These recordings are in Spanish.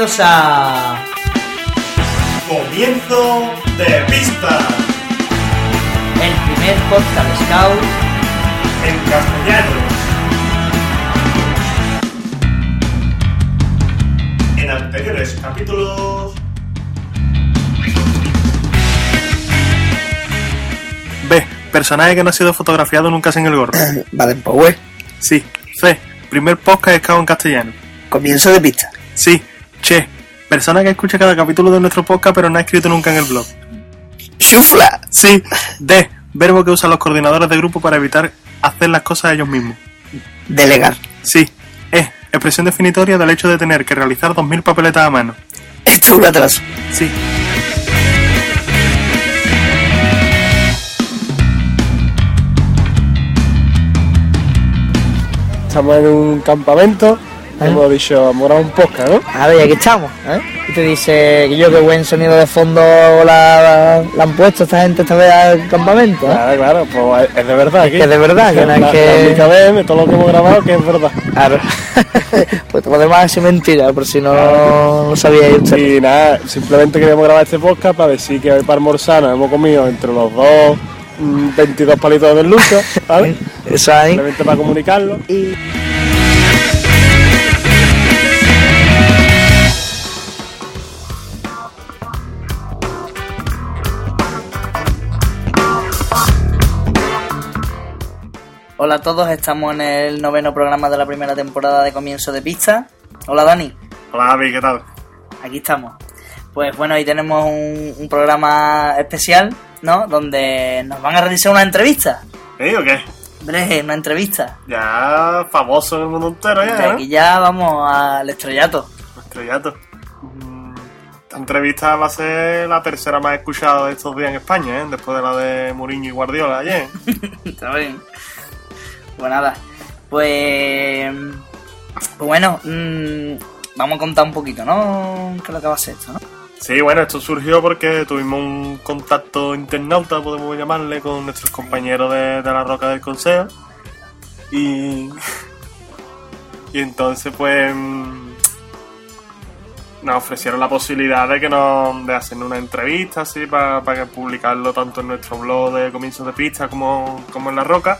Bienvenidos a... Comienzo de pista El primer podcast Scout en castellano. En anteriores capítulos. B. Personaje que no ha sido fotografiado nunca sin el gorro. Vale, pues Sí. C. Primer podcast Scout en castellano. comienzo de pista. Sí. Che. Persona que escucha cada capítulo de nuestro podcast pero no ha escrito nunca en el blog. ¡Chufla! Sí. D. Verbo que usan los coordinadores de grupo para evitar hacer las cosas ellos mismos. Delegar. Sí. E. Expresión definitoria del hecho de tener que realizar 2.000 papeletas a mano. Esto es un atraso. Sí. Estamos en un campamento. Hemos dicho, grabar un podcast, ¿no? A ver, aquí estamos. ¿eh? Y te dice que yo qué buen sonido de fondo la, la han puesto esta gente esta vez al campamento. ¿eh? Claro, claro, pues es de verdad. aquí. que es de verdad, que no es La- que- La única vez de todo lo que hemos grabado que es verdad. Claro. pues podemos decir mentira, por si no lo sabíais ustedes. Y nada, simplemente queríamos grabar este podcast para decir que hoy para almorzar nos hemos comido entre los dos mm, 22 palitos de merluza, ¿vale? Eso ahí. Simplemente para comunicarlo. Y Hola a todos, estamos en el noveno programa de la primera temporada de Comienzo de Pista. Hola Dani, Hola, Avi, ¿qué tal? aquí estamos. Pues bueno, hoy tenemos un, un programa especial, ¿no? Donde nos van a realizar una entrevista. ¿Eh o qué? Hombre, una entrevista. Ya famoso en el mundo entero ya, ¿no? aquí ya vamos al estrellato. Estrellato. Mm, Esta entrevista va a ser la tercera más escuchada de estos días en España, ¿eh? Después de la de Mourinho y Guardiola ayer. Está bien. Pues nada, pues, bueno, mm, vamos a contar un poquito, ¿no? ¿Qué es lo que va a ser esto, no? Sí, bueno, esto surgió porque tuvimos un contacto internauta, podemos llamarle, con nuestros compañeros de, de la Roca del Consejo. Y. Y entonces, pues. mm, Nos ofrecieron la posibilidad de que nos. de hacer una entrevista, así, para, para publicarlo tanto en nuestro blog de comienzos de pista como, como en la Roca.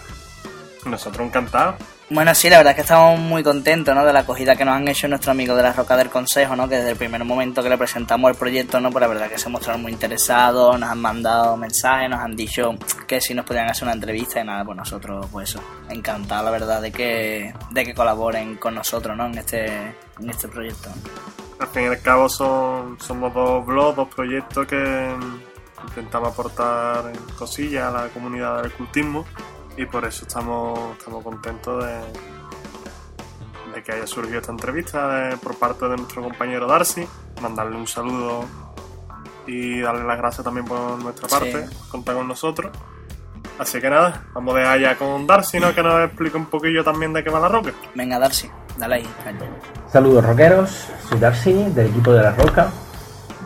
Nosotros encantados. Bueno, sí, la verdad es que estamos muy contentos, ¿no? De la acogida que nos han hecho nuestros amigos de la Roca del Consejo, ¿no? Que desde el primer momento que le presentamos el proyecto, ¿no? Pues la verdad que se mostraron muy interesados, nos han mandado mensajes, nos han dicho que si nos podían hacer una entrevista y nada, pues nosotros, pues eso, encantados, la verdad, de que, de que colaboren con nosotros, ¿no? En este, en este proyecto. Al fin y al cabo son, somos dos blogs, dos proyectos que intentamos aportar cosillas a la comunidad del cultismo y por eso estamos, estamos contentos de, de que haya surgido esta entrevista de- por parte de nuestro compañero Darcy, mandarle un saludo y darle las gracias también por nuestra Sí. parte, contar con nosotros. Así que nada, vamos a dejar ya con Darcy, ¿no? Que nos explique un poquillo también de qué va la roca. Venga, Darcy, dale ahí. caña. Saludos rockeros, soy Darcy del equipo de La Roca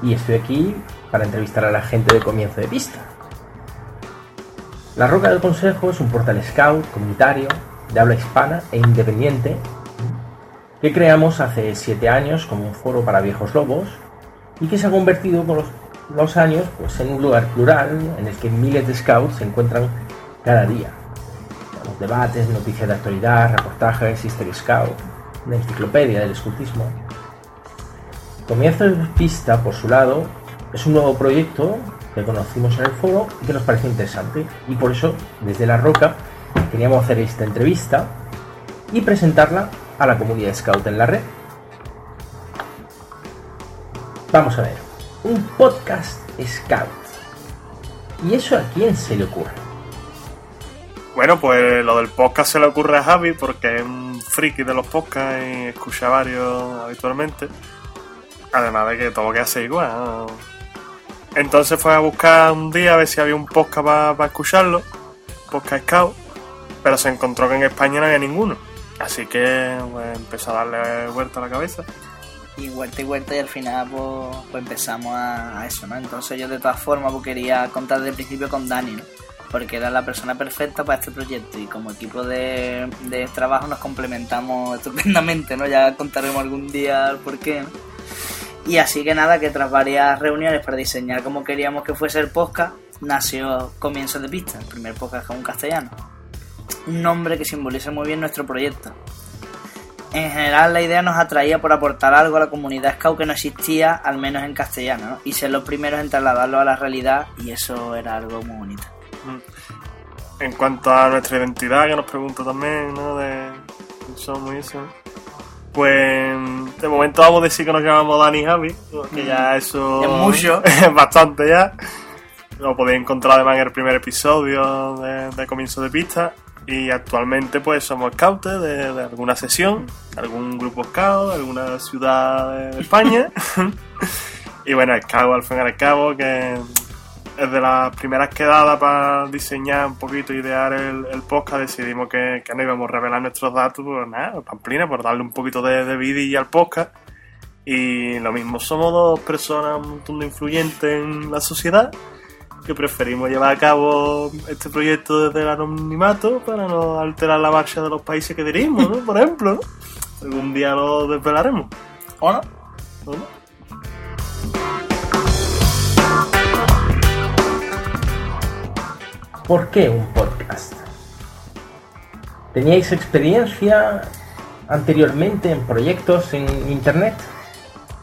y estoy aquí para entrevistar a la gente de comienzo de pista. La Roca del Consejo es un portal scout comunitario de habla hispana e independiente que creamos hace 7 años como un foro para viejos lobos y que se ha convertido con los, los años pues, en un lugar plural en el que miles de scouts se encuentran cada día. Tenemos debates, noticias de actualidad, reportajes, History Scout, una enciclopedia del escultismo. Comienzo pista, por su lado, es un nuevo proyecto que conocimos en el foro y que nos pareció interesante. Y por eso, desde La Roca, queríamos hacer esta entrevista y presentarla a la comunidad Scout en la red. Vamos a ver, un podcast Scout. ¿Y eso a quién se le ocurre? Bueno, pues lo del podcast se le ocurre a Javi porque es un friki de los podcasts y escucha varios habitualmente. Además de que todo que hace igual. Entonces fue a buscar un día a ver si había un podcast para escucharlo, podcast Scout, pero se encontró que en España no había ninguno. Así que pues, empezó a darle vuelta a la cabeza. Y vuelta y vuelta y al final pues, pues empezamos a, eso, ¿no? Entonces yo de todas formas pues, quería contar desde el principio con Dani, ¿no? Porque era la persona perfecta para este proyecto y como equipo de, trabajo nos complementamos estupendamente, ¿no? Ya contaremos algún día por qué, ¿no? Y así que nada, que tras varias reuniones para diseñar cómo queríamos que fuese el podcast, nació Comienzo de Pista, el primer podcast con castellano. Un nombre que simboliza muy bien nuestro proyecto. En general la idea nos atraía por aportar algo a la comunidad scout que no existía, al menos en castellano, ¿no? y ser los primeros en trasladarlo a la realidad y eso era algo muy bonito. En cuanto a nuestra identidad, que nos pregunta también, ¿no? De somos eso. Pues de momento vamos a decir que nos llamamos Dani y Javi, que ya eso Es mucho. es bastante ya. Lo podéis encontrar además en el primer episodio de, de Comienzo de Pista. Y actualmente pues somos scouts de, de alguna sesión, algún grupo scout, de alguna ciudad de, de España. y bueno, scout al fin y al cabo que es de las primeras quedadas para diseñar un poquito, idear el, el podcast, decidimos que, no íbamos a revelar nuestros datos, pues nada, pamplina, por darle un poquito de, de vidilla al podcast. Y lo mismo, somos dos personas un montón de influyentes en la sociedad que preferimos llevar a cabo este proyecto desde el anonimato para no alterar la marcha de los países que dirigimos, ¿no? Por ejemplo. Algún día lo desvelaremos. ¿O no? ¿o no? ¿Por qué un podcast? ¿Teníais experiencia anteriormente en proyectos en internet?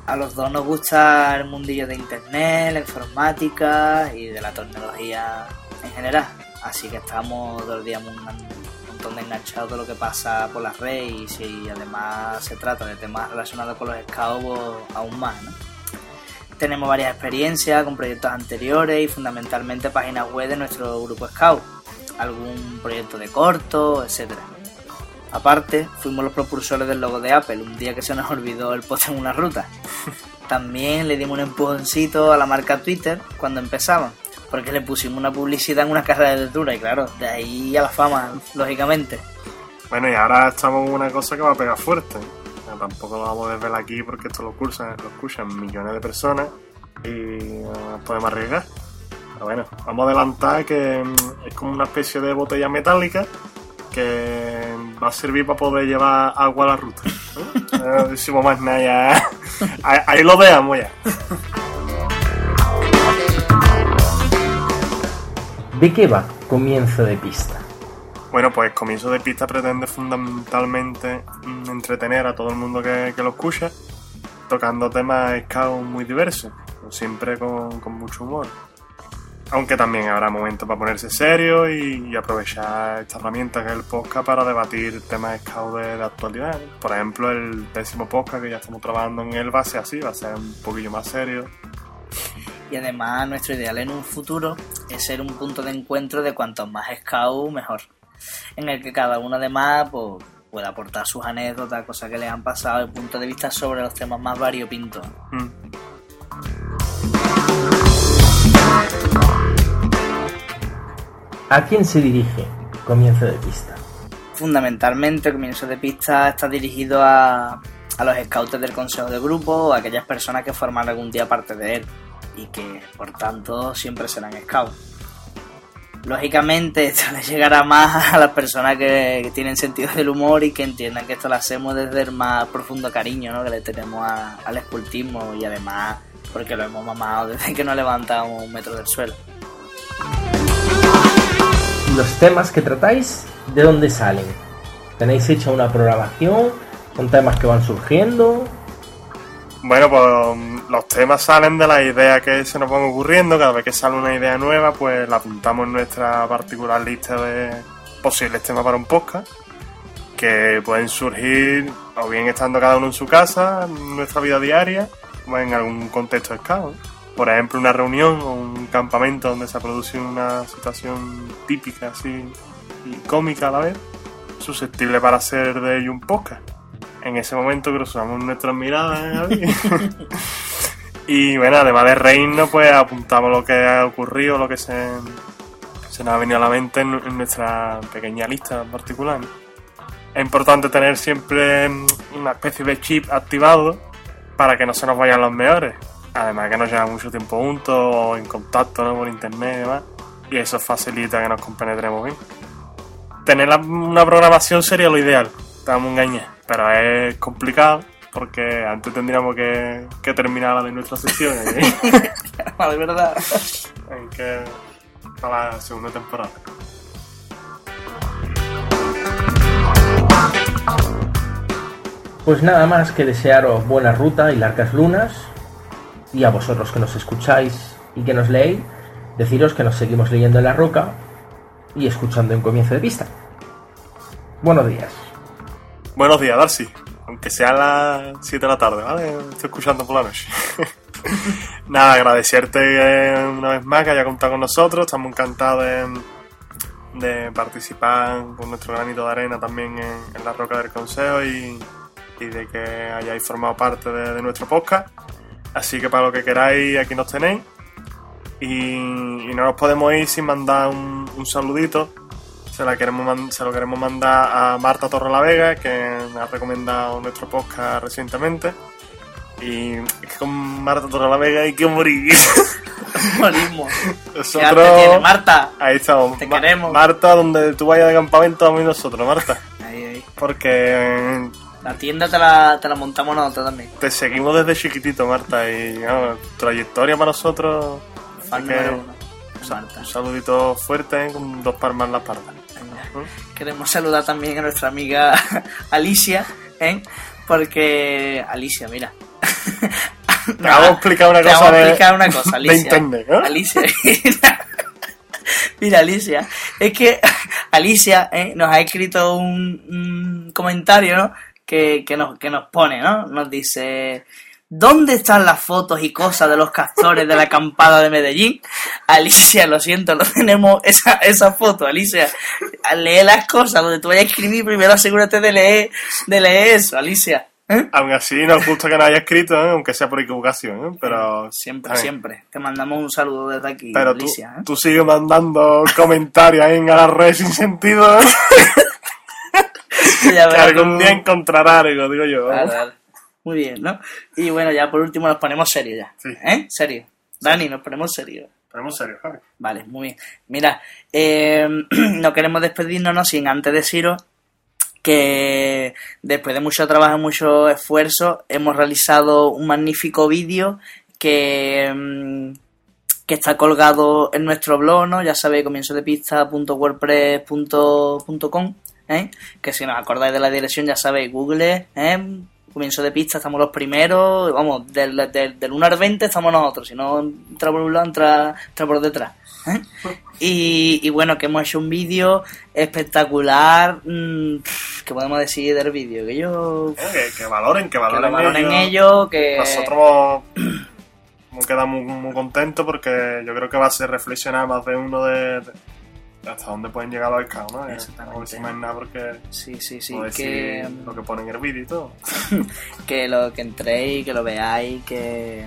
A los dos nos gusta el mundillo de internet, la informática y de la tecnología en general. Así que estamos todo el día un montón de de lo que pasa por las redes y además se trata de temas relacionados con los scouts, pues, aún más, ¿no? Tenemos varias experiencias con proyectos anteriores y fundamentalmente páginas web de nuestro grupo Scout, algún proyecto de corto, etcétera. Aparte, fuimos los propulsores del logo de Apple, un día que se nos olvidó el post en una ruta. También le dimos un empujoncito a la marca Twitter cuando empezaban, porque le pusimos una publicidad en una carrera de lectura y claro, de ahí a la fama, lógicamente. Bueno, y ahora estamos en una cosa que va a pegar fuerte. Tampoco lo vamos a desvelar aquí porque esto lo escuchan, lo escuchan millones de personas y no nos podemos arriesgar. Pero bueno, vamos a adelantar que mm, es como una especie de botella metálica que va a servir para poder llevar agua a la ruta. ¿no? No decimos más nada ya. Ahí, ahí lo dejamos ya. ¿De qué va comienzo de pista? Bueno, pues Comienzo de Pista pretende fundamentalmente mm, entretener a todo el mundo que, que lo escucha, tocando temas scout muy diversos, siempre con, con mucho humor. Aunque también habrá momentos para ponerse serio y, aprovechar esta herramienta que es el podcast para debatir temas scout de, de actualidad. Por ejemplo, el décimo podcast que ya estamos trabajando en él va a ser así, va a ser un poquillo más serio. Y además nuestro ideal en un futuro es ser un punto de encuentro de cuantos más scouts mejor. En el que cada uno además pues, pueda aportar sus anécdotas, cosas que le han pasado, y punto de vista sobre los temas más variopintos. Mm. ¿A quién se dirige comienzo de pista? Fundamentalmente el comienzo de pista está dirigido a, a los scouts del consejo de grupo o a aquellas personas que forman algún día parte de él y que por tanto siempre serán scouts. Lógicamente esto le llegará más a las personas que, que tienen sentido del humor y que entiendan que esto lo hacemos desde el más profundo cariño ¿no? que le tenemos a- al escultismo y además porque lo hemos mamado desde que nos levantamos un metro del suelo. ¿Los temas que tratáis, de dónde salen? ¿Tenéis hecha una programación? ¿Son temas que van surgiendo? Bueno, pues los temas salen de las ideas que se nos van ocurriendo. Cada vez que sale una idea nueva, pues la apuntamos en nuestra particular lista de posibles temas para un podcast. Que pueden surgir o bien estando cada uno en su casa, en nuestra vida diaria, o en algún contexto scout. Por ejemplo, una reunión o un campamento donde se produce una situación típica así y cómica a la vez, susceptible para ser de ello un podcast en ese momento cruzamos nuestras miradas ¿eh? y bueno además de reírnos pues apuntamos lo que ha ocurrido lo que se, nos ha venido a la mente en, nuestra pequeña lista en particular es importante tener siempre mm, una especie de chip activado para que no se nos vayan los mejores además que nos lleva mucho tiempo juntos o en contacto ¿no? por internet y demás. Y eso facilita que nos compenetremos bien. Tener una programación sería lo ideal, a engañar, pero es complicado Porque antes tendríamos que, que terminar la de nuestra sección. ¿eh? de verdad. Hay que para la segunda temporada. Pues nada más que desearos buena ruta y largas lunas. Y a vosotros que nos escucháis y que nos leéis, deciros que nos seguimos leyendo en la roca y escuchando en comienzo de pista. Buenos días. Buenos días, Darcy. Aunque sea las 7 de la tarde, ¿vale? Estoy escuchando por la noche. Nada, agradecerte eh, una vez más que haya contado con nosotros. Estamos encantados de, participar con nuestro granito de arena también en, en la Roca del Consejo y, y de que hayáis formado parte de, de nuestro podcast. Así que para lo que queráis, aquí nos tenéis. Y, y no nos podemos ir sin mandar un, un saludito. Se, la queremos se lo queremos mandar a Marta Torrelavega, que ha recomendado nuestro podcast recientemente. Y es que con Marta Torrelavega hay que morir. ¿Qué Nosotros- arte tiene, Marta? Ahí estamos. Te Ma- queremos. Marta, donde tú vayas de campamento, vamos a ir nosotros, Marta. Ahí, ahí. Porque eh, La tienda te la, te la montamos nosotros también. te seguimos desde chiquitito, Marta. Y trayectoria para nosotros. Fan número uno. Un saludito fuerte eh, con dos palmas en la espalda. Queremos saludar también a nuestra amiga Alicia, ¿eh? Porque. Alicia, mira. Te vamos a explicar una Te cosa vamos a de- explicar una cosa, de Alicia. internet, ¿no? Alicia. Mira, Alicia, es que Alicia ¿eh? nos ha escrito un, un comentario, ¿no? Que, que, nos, que nos pone, ¿no? Nos dice, ¿dónde están las fotos y cosas de los castores de la acampada de Medellín? Alicia, lo siento, no tenemos esa, esa foto, Alicia. Lee las cosas, donde tú vayas a escribir, primero asegúrate de leer, de leer eso, Alicia. ¿eh? Aún así, nos gusta que nos haya escrito, ¿eh? aunque sea por equivocación, ¿eh? pero Siempre, a ver, siempre. Te mandamos un saludo desde aquí, Pero Alicia. ¿eh? tú sigues mandando comentarios en las redes sin sentido, ¿eh? Que algún día encontrará algo, digo yo. ¿eh? Muy bien, ¿no? Y bueno, ya por último nos ponemos serios ya. Sí. ¿Eh? Serio. Dani, nos ponemos serios. Ponemos serio, Javi. Vale, muy bien. Mira, eh, no queremos despedirnos ¿no? sin antes deciros que después de mucho trabajo y mucho esfuerzo hemos realizado un magnífico vídeo que, mm, que está colgado en nuestro blog, ¿no? Ya sabéis, comienzo de pista.wordpress.com, ¿eh? Que si nos acordáis de la dirección, ya sabéis, Google, ¿eh? Comienzo de pista, estamos los primeros, vamos, del, del, del 1 al 20 estamos nosotros, si no entra por un lado, entra, entra por detrás. ¿eh? Y, y bueno, que hemos hecho un vídeo espectacular, mm, que podemos decir del vídeo, que yo... Eh, Que, que valoren, que Que valoren, lo valoren ellos. ellos, que... Nosotros hemos quedado muy, muy contentos porque yo creo que va a ser reflexionar más de uno de, de hasta dónde pueden llegar los scouts, ¿no? Eh, Exactamente. A decir más nada porque Sí, sí, sí, que, decir lo que pone en el vídeo y todo. que lo que entréis, que lo veáis, que,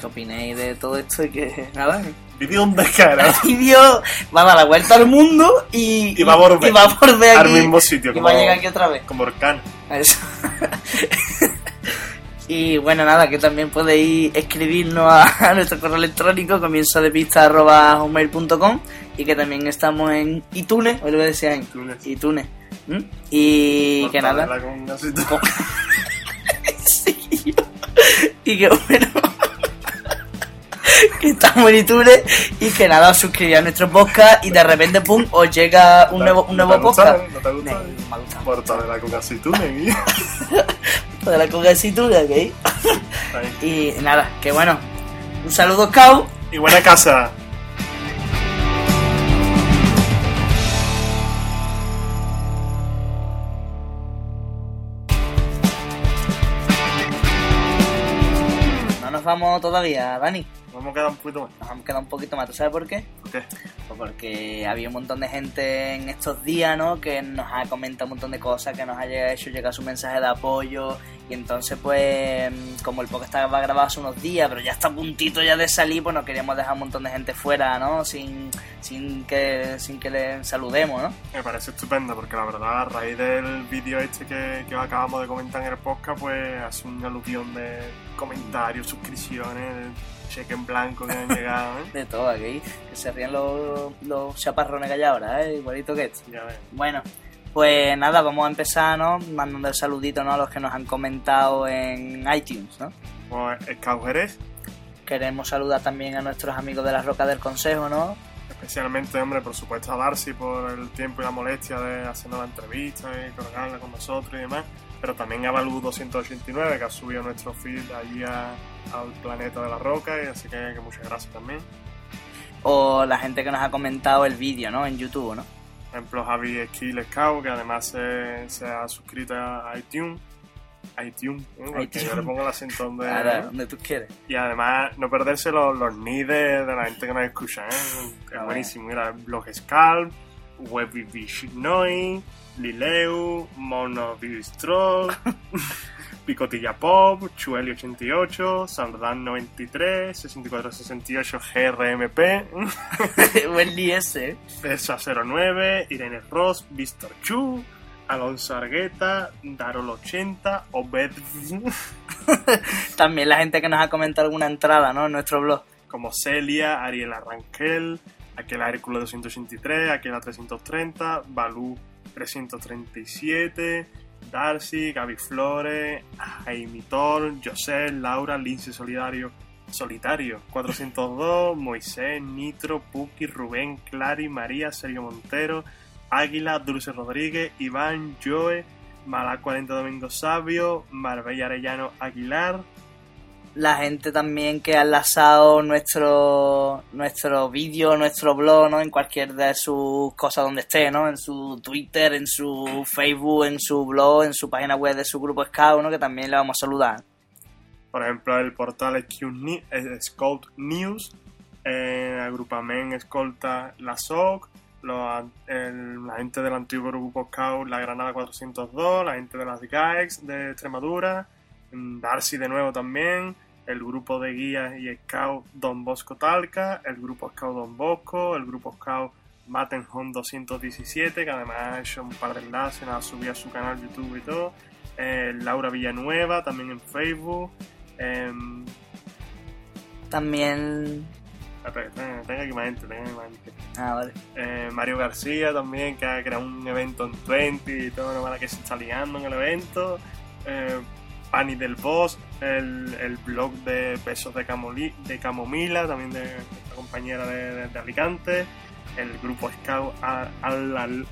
que opinéis de todo esto y que nada, Vídeo un descarado. vídeo va a dar la vuelta al mundo y, Y va a volver. y va a volver Al aquí, mismo sitio, y como- va a llegar aquí otra vez. Como Orcán. Eso. y bueno, nada, que también podéis escribirnos a, nuestro correo electrónico comienzo de pista arroba y que también estamos en iTunes, hoy lo voy a decir en iTunes. Y que nada. Con. Sí. y que bueno. que estamos en iTunes y que nada, os suscribís a nuestro podcast y de repente, pum, os llega un nuevo, un ¿No nuevo te ha gustado? podcast. ¿No te ha gustado? Cortarla con gasito, ¿eh? De la congasitura, ¿ok? Ahí. Y nada, que bueno. Un saludo, Scout. Y buena casa. Vamos todavía, Dani. Vamos a quedar un poquito más. Nos hemos quedado un poquito más. ¿Tú sabes por qué? ¿Por qué? Pues porque había un montón de gente en estos días, ¿no? Que nos ha comentado un montón de cosas, que nos ha hecho llegar su mensaje de apoyo. Y entonces, pues, como el podcast estaba grabado hace unos días, pero ya está a puntito ya de salir, pues no queríamos dejar un montón de gente fuera, ¿no? Sin, sin, que, sin que le saludemos, ¿no? Me parece estupendo porque la verdad a raíz del vídeo este que, que acabamos de comentar en el podcast pues hace un aluvión de comentarios, suscripciones, cheque en blanco que han llegado, ¿eh? De todo aquí. Que se rían los, los chaparrones que hay ahora, ¿eh? Igualito que esto. Ya ves. Bueno, Pues nada, vamos a empezar, ¿no? Mandando el saludito, ¿no? A los que nos han comentado en iTunes, ¿no? Scout Jerez, Queremos saludar también a nuestros amigos de la Roca del Consejo, ¿no? especialmente, hombre, por supuesto a Darcy por el tiempo y la molestia de hacernos la entrevista y colgarla con nosotros y demás, pero también a Balú 289 que ha subido nuestro feed allí a- al planeta de la roca y así que, que muchas gracias también. O la gente que nos ha comentado el vídeo, ¿no? En YouTube, ¿no? Por ejemplo, Javi Esquil Scout, que además se, se ha suscrito a iTunes. iTunes, ¿eh? Porque iTunes. yo le pongo el acento donde... Ahora, donde tú quieres. Y además, no perderse los, los nides de la gente que nos escucha, ¿eh? Es buenísimo. Mira, Blog Scalp, Webivishnoi, Lileu, Monobistrol, Picotilla Pop, Chueli88, Sardán 93, 6468 GRMP, Buen ese, ¿eh? Esa 09, Irene Ross, Víctor Chu, Alonso Argueta, Darol 80, Obed También la gente que nos ha comentado alguna entrada, ¿no? En nuestro blog. como Celia, Ariel Arranquel, Aquela Hércules 283, Aquela 330, Balú 337, Darcy, Gaby Flores, Jaime Tor, José, Laura, Lince Solidario, Solitario 402, Moisés, Nitro, Puki, Rubén, Clary, María, Sergio Montero, Águila, Dulce Rodríguez, Iván, Joe, Malá 40 Domingo Sabio, Marbella Arellano Aguilar, La gente también que ha enlazado nuestro nuestro vídeo, nuestro blog, ¿no? En cualquier de sus cosas donde esté, ¿no? En su Twitter, en su Facebook, en su blog, en su página web de su grupo Scout, ¿no? Que también le vamos a saludar. Por ejemplo, el portal Scout News, eh, Agrupamen Escolta La SOC, los la gente del antiguo grupo Scout La Granada 402, la gente de las GAEX de Extremadura, mm, Darcy de nuevo también, el grupo de guías y Scout Don Bosco Talca, el grupo Scout Don Bosco, el grupo Scout Mattenhome 217, que además ha hecho un par de enlaces, la ha subido a su canal YouTube y todo. Eh, Laura Villanueva, también en Facebook. Em, También... espera, tengo, tengo aquí más gente, tengo aquí más gente. Ah, vale. Eh, Mario García también, que ha creado un evento en 20 y todo, una mala que se está liando en el evento. Eh, Pani del Boss, el, el blog de Besos de, Camoli- de Camomila, también de nuestra compañera de, de- Alicante. El grupo Scout Ar- Arlan-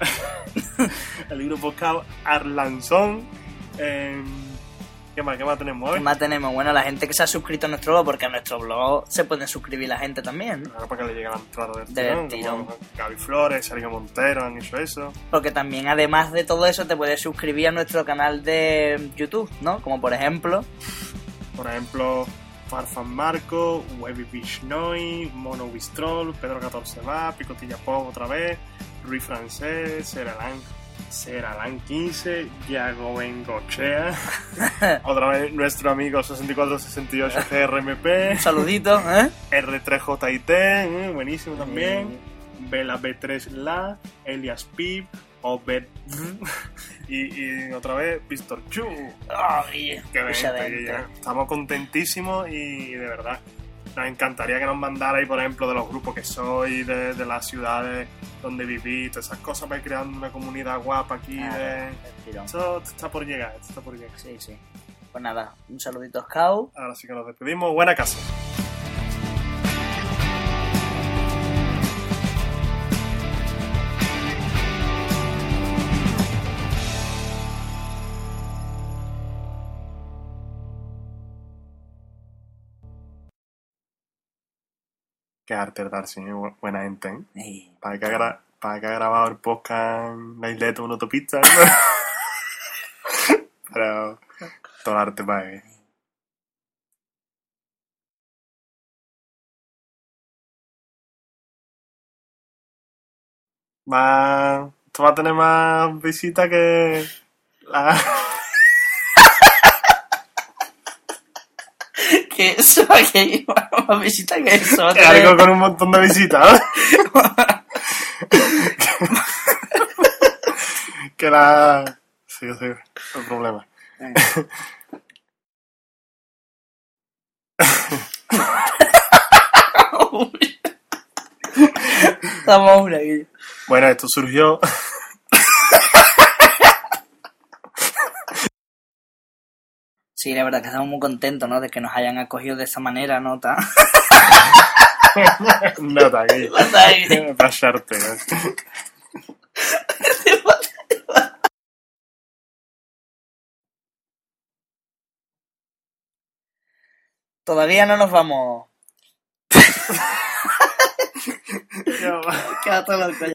el grupo Scout Arlanzón. Em, ¿Qué más? ¿Qué más tenemos ¿Qué hoy? más tenemos? Bueno, la gente que se ha suscrito a nuestro blog, porque a nuestro blog se pueden suscribir la gente también, ¿no? Claro, para que le llegue la entrada del Del tirón. tirón. como Gaby Flores, Sergio Montero han hecho eso. Porque también, además de todo eso, te puedes suscribir a nuestro canal de YouTube, ¿no? Como por ejemplo, Por ejemplo, Farfan Marco, Webby Bishnoi, Mono Bistrol, Pedro 14 va, Picotilla Pop otra vez, Rui Francés, Seralan, Seralan 15, Yago Bengochea, otra vez nuestro amigo 6468 GRMP, un saludito, ¿eh? R3JIT, eh, buenísimo también. Vela B3 La, Elias Pip, Obed. Y, y otra vez Víctor Chu. Mucha que ya estamos contentísimos y de verdad nos encantaría que nos mandarais, por ejemplo, de los grupos que sois, de, de las ciudades donde vivís, todas esas cosas para ir creando una comunidad guapa aquí. Claro, de... Esto está por llegar, esto está por llegar. Sí, sí. Pues nada, un saludito Scout. Ahora sí que nos despedimos. Buena casa. Qué arte el Darcy. Bu- buena gente, ¿eh? Para que, ha para que ha grabado el podcast en la isleta de una autopista. Pero todo el arte para él. Va, esto va a tener más visitas que la... ¿Qué eso? ¿Qué más visita que eso? Algo con un montón de visitas. que la... Sí, sí, el problema. Estamos una aquí. Bueno, esto surgió. Sí, la verdad que estamos muy contentos, ¿no? De que nos hayan acogido de esa manera, ¿no? Tan- aquí. Bastante. Pasarte. ¿no? Todavía no nos vamos. Queda todo ya.